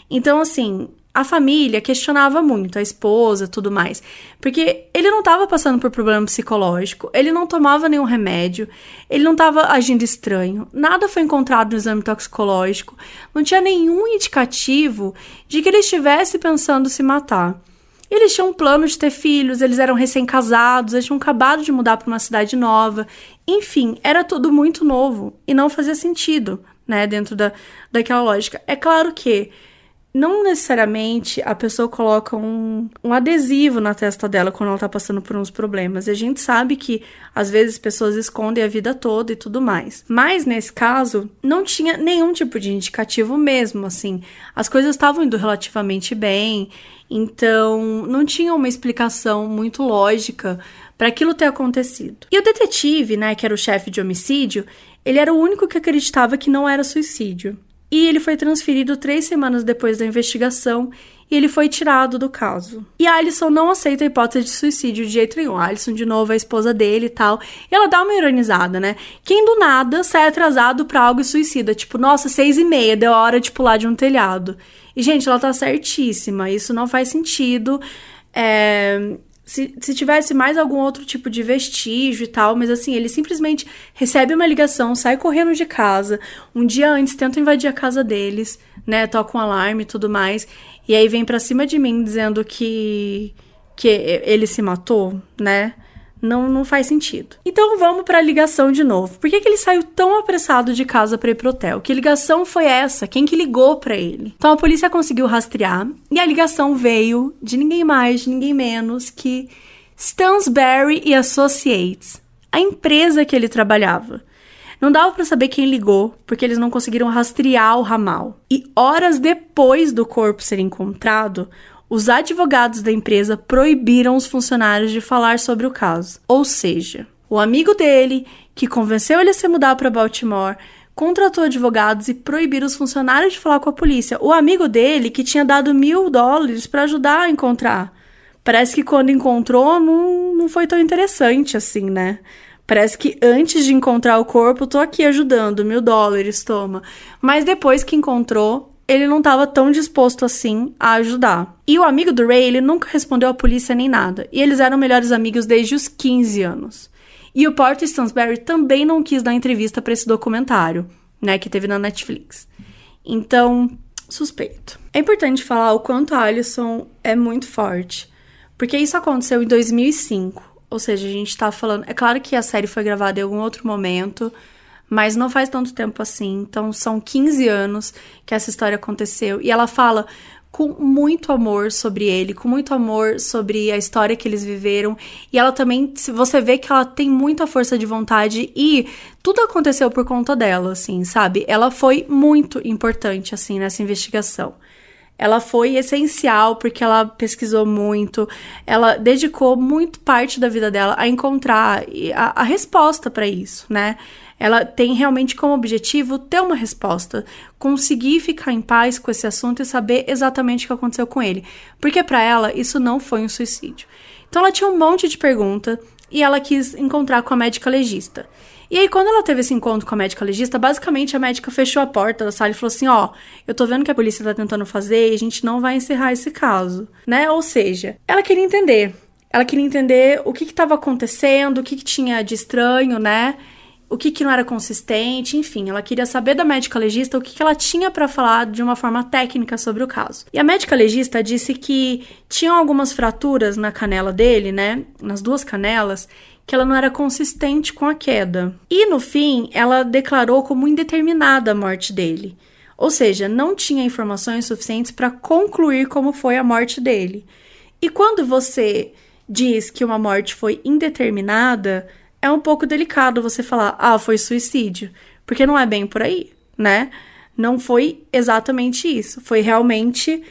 Então, assim, a família questionava muito, a esposa, tudo mais, porque ele não estava passando por problema psicológico, ele não tomava nenhum remédio, ele não estava agindo estranho, nada foi encontrado no exame toxicológico, não tinha nenhum indicativo de que ele estivesse pensando se matar. Eles tinham um plano de ter filhos, eles eram recém-casados, eles tinham acabado de mudar para uma cidade nova. Enfim, era tudo muito novo e não fazia sentido, né, dentro da, daquela lógica. É claro que não necessariamente a pessoa coloca um, um adesivo na testa dela quando ela tá passando por uns problemas. E a gente sabe que às vezes pessoas escondem a vida toda e tudo mais. Mas nesse caso, não tinha nenhum tipo de indicativo mesmo, assim. As coisas estavam indo relativamente bem, então não tinha uma explicação muito lógica para aquilo ter acontecido. E o detetive, né, que era o chefe de homicídio, ele era o único que acreditava que não era suicídio e ele foi transferido três semanas depois da investigação e ele foi tirado do caso. E a Alison não aceita a hipótese de suicídio de jeito nenhum. A Alison, de novo, é a esposa dele e tal. E ela dá uma ironizada, né? Quem do nada sai atrasado pra algo e suicida? Tipo, nossa, seis e meia, deu a hora de pular de um telhado. E, gente, ela tá certíssima. Isso não faz sentido. É, se, se tivesse mais algum outro tipo de vestígio e tal, mas assim, ele simplesmente recebe uma ligação, sai correndo de casa, um dia antes tenta invadir a casa deles, né, toca um alarme e tudo mais, e aí vem pra cima de mim dizendo que, que ele se matou, né, não, não faz sentido. Então vamos para a ligação de novo. Por que, que ele saiu tão apressado de casa para ir pro hotel? Que ligação foi essa? Quem que ligou para ele? Então a polícia conseguiu rastrear e a ligação veio de ninguém mais, de ninguém menos que Stansberry e Associates, a empresa que ele trabalhava. Não dava para saber quem ligou, porque eles não conseguiram rastrear o ramal. E horas depois do corpo ser encontrado, os advogados da empresa proibiram os funcionários de falar sobre o caso. Ou seja, o amigo dele, que convenceu ele a se mudar para Baltimore, contratou advogados e proibiram os funcionários de falar com a polícia. O amigo dele, que tinha dado mil dólares para ajudar a encontrar. Parece que quando encontrou não, não foi tão interessante assim, né? Parece que antes de encontrar o corpo, tô aqui ajudando, mil dólares, toma. Mas depois que encontrou, ele não estava tão disposto assim a ajudar. E o amigo do Ray, ele nunca respondeu à polícia nem nada. E eles eram melhores amigos desde os 15 anos. E o Porter Stansberry também não quis dar entrevista para esse documentário, né, que teve na Netflix. Então, suspeito. É importante falar o quanto a Alison é muito forte, porque isso aconteceu em 2005. Ou seja, a gente tá falando. É claro que a série foi gravada em algum outro momento, mas não faz tanto tempo assim. Então, são 15 anos que essa história aconteceu. E ela fala com muito amor sobre ele, com muito amor sobre a história que eles viveram. E ela também, você vê que ela tem muita força de vontade e tudo aconteceu por conta dela, assim, sabe? Ela foi muito importante assim nessa investigação. Ela foi essencial porque ela pesquisou muito, ela dedicou muito parte da vida dela a encontrar a, a resposta para isso, né? Ela tem realmente como objetivo ter uma resposta, conseguir ficar em paz com esse assunto e saber exatamente o que aconteceu com ele. Porque para ela isso não foi um suicídio. Então ela tinha um monte de pergunta e ela quis encontrar com a médica legista. E aí, quando ela teve esse encontro com a médica legista, basicamente a médica fechou a porta da sala e falou assim: Ó, eu tô vendo que a polícia tá tentando fazer e a gente não vai encerrar esse caso, né? Ou seja, ela queria entender. Ela queria entender o que estava acontecendo, o que, que tinha de estranho, né? O que, que não era consistente, enfim, ela queria saber da médica legista o que, que ela tinha para falar de uma forma técnica sobre o caso. E a médica legista disse que tinham algumas fraturas na canela dele, né, nas duas canelas, que ela não era consistente com a queda. E no fim, ela declarou como indeterminada a morte dele. Ou seja, não tinha informações suficientes para concluir como foi a morte dele. E quando você diz que uma morte foi indeterminada, é um pouco delicado você falar, ah, foi suicídio, porque não é bem por aí, né? Não foi exatamente isso. Foi realmente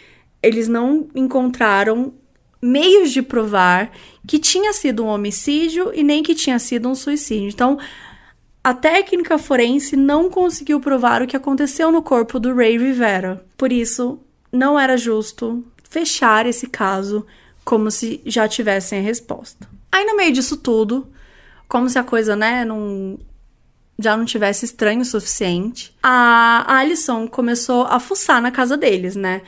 eles não encontraram meios de provar que tinha sido um homicídio e nem que tinha sido um suicídio. Então, a técnica forense não conseguiu provar o que aconteceu no corpo do Ray Rivera. Por isso, não era justo fechar esse caso como se já tivessem a resposta. Aí, no meio disso tudo, como se a coisa, né, não já não tivesse estranho o suficiente. A Alison começou a fuçar na casa deles, né?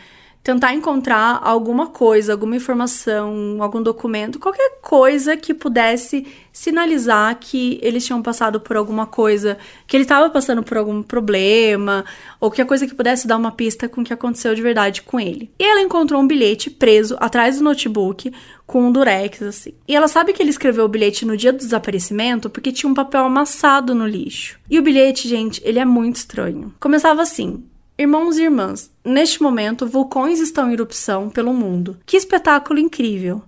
Tentar encontrar alguma coisa, alguma informação, algum documento, qualquer coisa que pudesse sinalizar que eles tinham passado por alguma coisa, que ele estava passando por algum problema, ou que a coisa que pudesse dar uma pista com o que aconteceu de verdade com ele. E ela encontrou um bilhete preso atrás do notebook com um durex assim. E ela sabe que ele escreveu o bilhete no dia do desaparecimento porque tinha um papel amassado no lixo. E o bilhete, gente, ele é muito estranho. Começava assim: Irmãos e irmãs, neste momento vulcões estão em erupção pelo mundo. Que espetáculo incrível!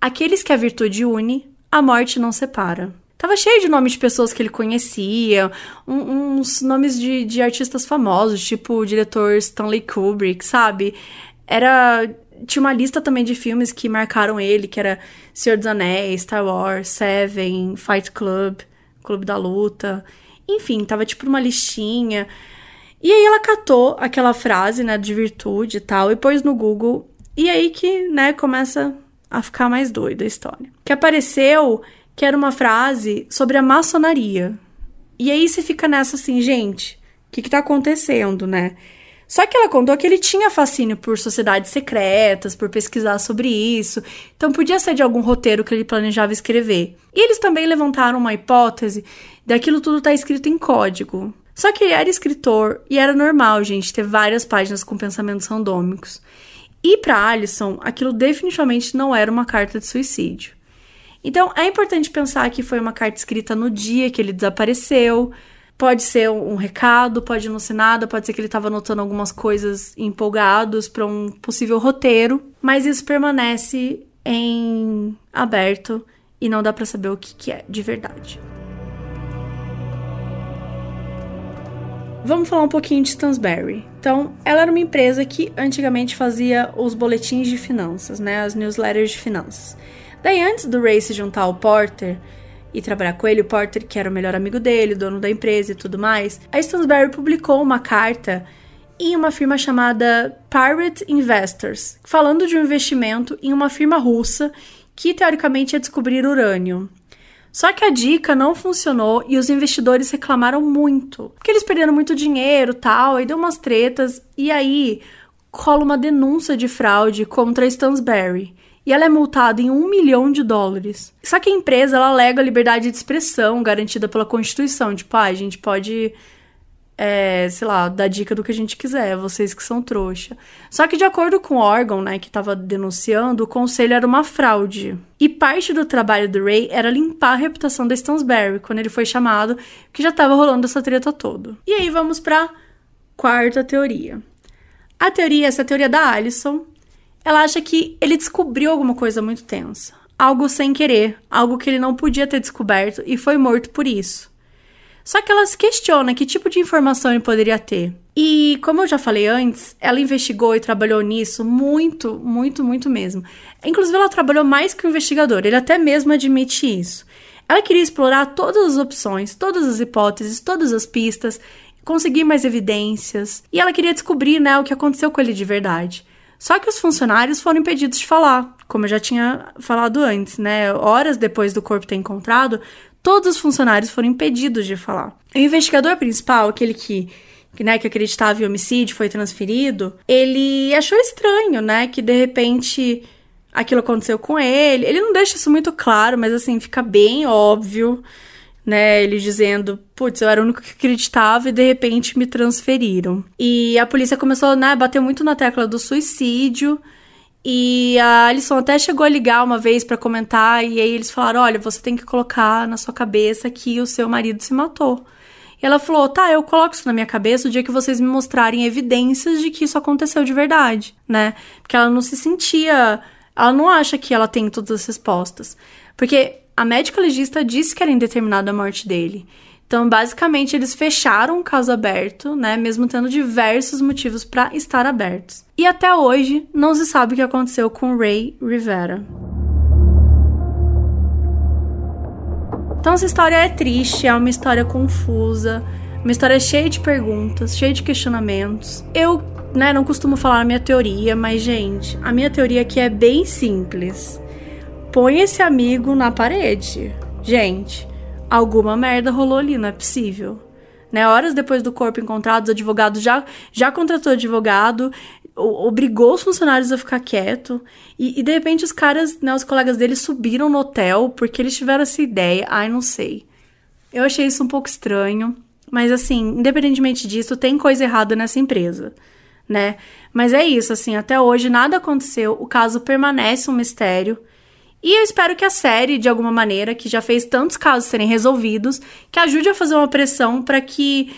Aqueles que a virtude une, a morte não separa. Tava cheio de nomes de pessoas que ele conhecia, um, uns nomes de, de artistas famosos, tipo o diretor Stanley Kubrick, sabe? Era. Tinha uma lista também de filmes que marcaram ele, que era Senhor dos Anéis, Star Wars, Seven, Fight Club, Clube da Luta. Enfim, tava tipo uma listinha. E aí ela catou aquela frase, né, de virtude e tal, e pôs no Google. E aí que, né, começa a ficar mais doida a história. Que apareceu que era uma frase sobre a maçonaria. E aí você fica nessa assim, gente, o que que tá acontecendo, né? Só que ela contou que ele tinha fascínio por sociedades secretas, por pesquisar sobre isso, então podia ser de algum roteiro que ele planejava escrever. E eles também levantaram uma hipótese daquilo tudo tá escrito em código. Só que ele era escritor e era normal, gente, ter várias páginas com pensamentos randômicos. E para Alison, aquilo definitivamente não era uma carta de suicídio. Então, é importante pensar que foi uma carta escrita no dia que ele desapareceu. Pode ser um recado, pode não ser nada, pode ser que ele estava anotando algumas coisas empolgados para um possível roteiro, mas isso permanece em aberto e não dá para saber o que, que é de verdade. Vamos falar um pouquinho de Stansberry. Então, ela era uma empresa que antigamente fazia os boletins de finanças, né, as newsletters de finanças. Daí, antes do Ray se juntar ao Porter e trabalhar com ele, o Porter, que era o melhor amigo dele, dono da empresa e tudo mais, a Stansberry publicou uma carta em uma firma chamada Pirate Investors, falando de um investimento em uma firma russa que teoricamente ia descobrir urânio. Só que a dica não funcionou e os investidores reclamaram muito. Porque eles perderam muito dinheiro tal, aí deu umas tretas. E aí rola uma denúncia de fraude contra a Stansberry. E ela é multada em um milhão de dólares. Só que a empresa ela alega a liberdade de expressão garantida pela Constituição. Tipo, ah, a gente pode é, sei lá, dar dica do que a gente quiser, vocês que são trouxa. Só que de acordo com o órgão, né, que estava denunciando, o conselho era uma fraude. E parte do trabalho do Ray era limpar a reputação da Stansberry quando ele foi chamado, que já estava rolando essa treta toda. E aí vamos para quarta teoria. A teoria, essa teoria da Alison, ela acha que ele descobriu alguma coisa muito tensa, algo sem querer, algo que ele não podia ter descoberto e foi morto por isso. Só que ela se questiona que tipo de informação ele poderia ter. E, como eu já falei antes, ela investigou e trabalhou nisso muito, muito, muito mesmo. Inclusive, ela trabalhou mais que o investigador, ele até mesmo admite isso. Ela queria explorar todas as opções, todas as hipóteses, todas as pistas, conseguir mais evidências, e ela queria descobrir né, o que aconteceu com ele de verdade. Só que os funcionários foram impedidos de falar, como eu já tinha falado antes, né? Horas depois do corpo ter encontrado, todos os funcionários foram impedidos de falar. O investigador principal, aquele que né, que acreditava em homicídio, foi transferido, ele achou estranho, né, que de repente aquilo aconteceu com ele. Ele não deixa isso muito claro, mas assim, fica bem óbvio, né, ele dizendo, putz, eu era o único que acreditava e de repente me transferiram. E a polícia começou, né, bater muito na tecla do suicídio, e a Alison até chegou a ligar uma vez para comentar, e aí eles falaram: olha, você tem que colocar na sua cabeça que o seu marido se matou. E ela falou: tá, eu coloco isso na minha cabeça o dia que vocês me mostrarem evidências de que isso aconteceu de verdade, né? Porque ela não se sentia. Ela não acha que ela tem todas as respostas. Porque a médica legista disse que era indeterminada a morte dele. Então, basicamente, eles fecharam o caso aberto, né, mesmo tendo diversos motivos para estar abertos. E até hoje não se sabe o que aconteceu com Ray Rivera. Então essa história é triste, é uma história confusa, uma história cheia de perguntas, cheia de questionamentos. Eu, né, não costumo falar a minha teoria, mas gente, a minha teoria aqui é bem simples. Põe esse amigo na parede. Gente, alguma merda rolou ali, não é possível. Né? Horas depois do corpo encontrado, os advogados já, já contratou advogado, obrigou os funcionários a ficar quieto. E, e, de repente os caras, né, os colegas dele subiram no hotel porque eles tiveram essa ideia. Ai, não sei. Eu achei isso um pouco estranho. Mas assim, independentemente disso, tem coisa errada nessa empresa, né? Mas é isso, assim, até hoje nada aconteceu, o caso permanece um mistério. E eu espero que a série, de alguma maneira, que já fez tantos casos serem resolvidos, que ajude a fazer uma pressão para que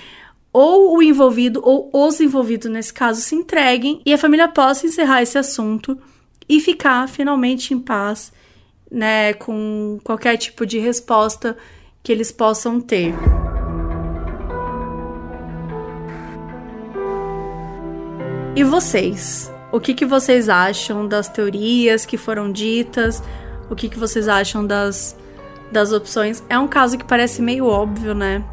ou o envolvido ou os envolvidos nesse caso se entreguem e a família possa encerrar esse assunto e ficar finalmente em paz, né, com qualquer tipo de resposta que eles possam ter. E vocês? O que, que vocês acham das teorias que foram ditas? O que, que vocês acham das, das opções. É um caso que parece meio óbvio, né?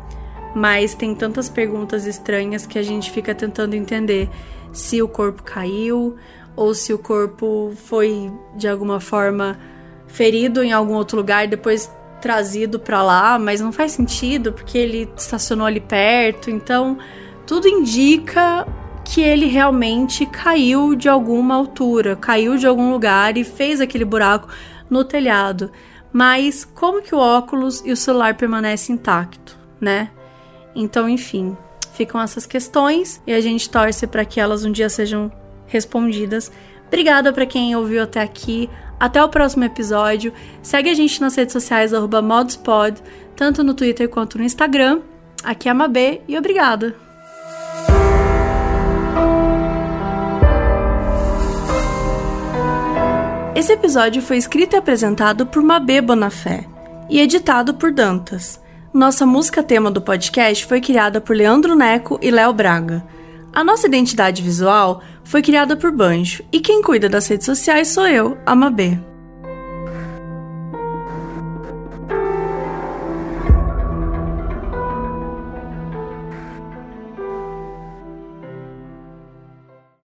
Mas tem tantas perguntas estranhas que a gente fica tentando entender se o corpo caiu ou se o corpo foi de alguma forma ferido em algum outro lugar depois trazido para lá, mas não faz sentido porque ele estacionou ali perto. Então, tudo indica que ele realmente caiu de alguma altura, caiu de algum lugar e fez aquele buraco no telhado. Mas como que o óculos e o celular permanecem intacto, né? Então, enfim, ficam essas questões e a gente torce para que elas um dia sejam respondidas. Obrigada para quem ouviu até aqui. Até o próximo episódio. Segue a gente nas redes sociais @modspod, tanto no Twitter quanto no Instagram. Aqui é a Mabê e obrigada. Esse episódio foi escrito e apresentado por Mabê Bonafé e editado por Dantas. Nossa música tema do podcast foi criada por Leandro Neco e Léo Braga. A nossa identidade visual foi criada por Banjo e quem cuida das redes sociais sou eu, a Mabê.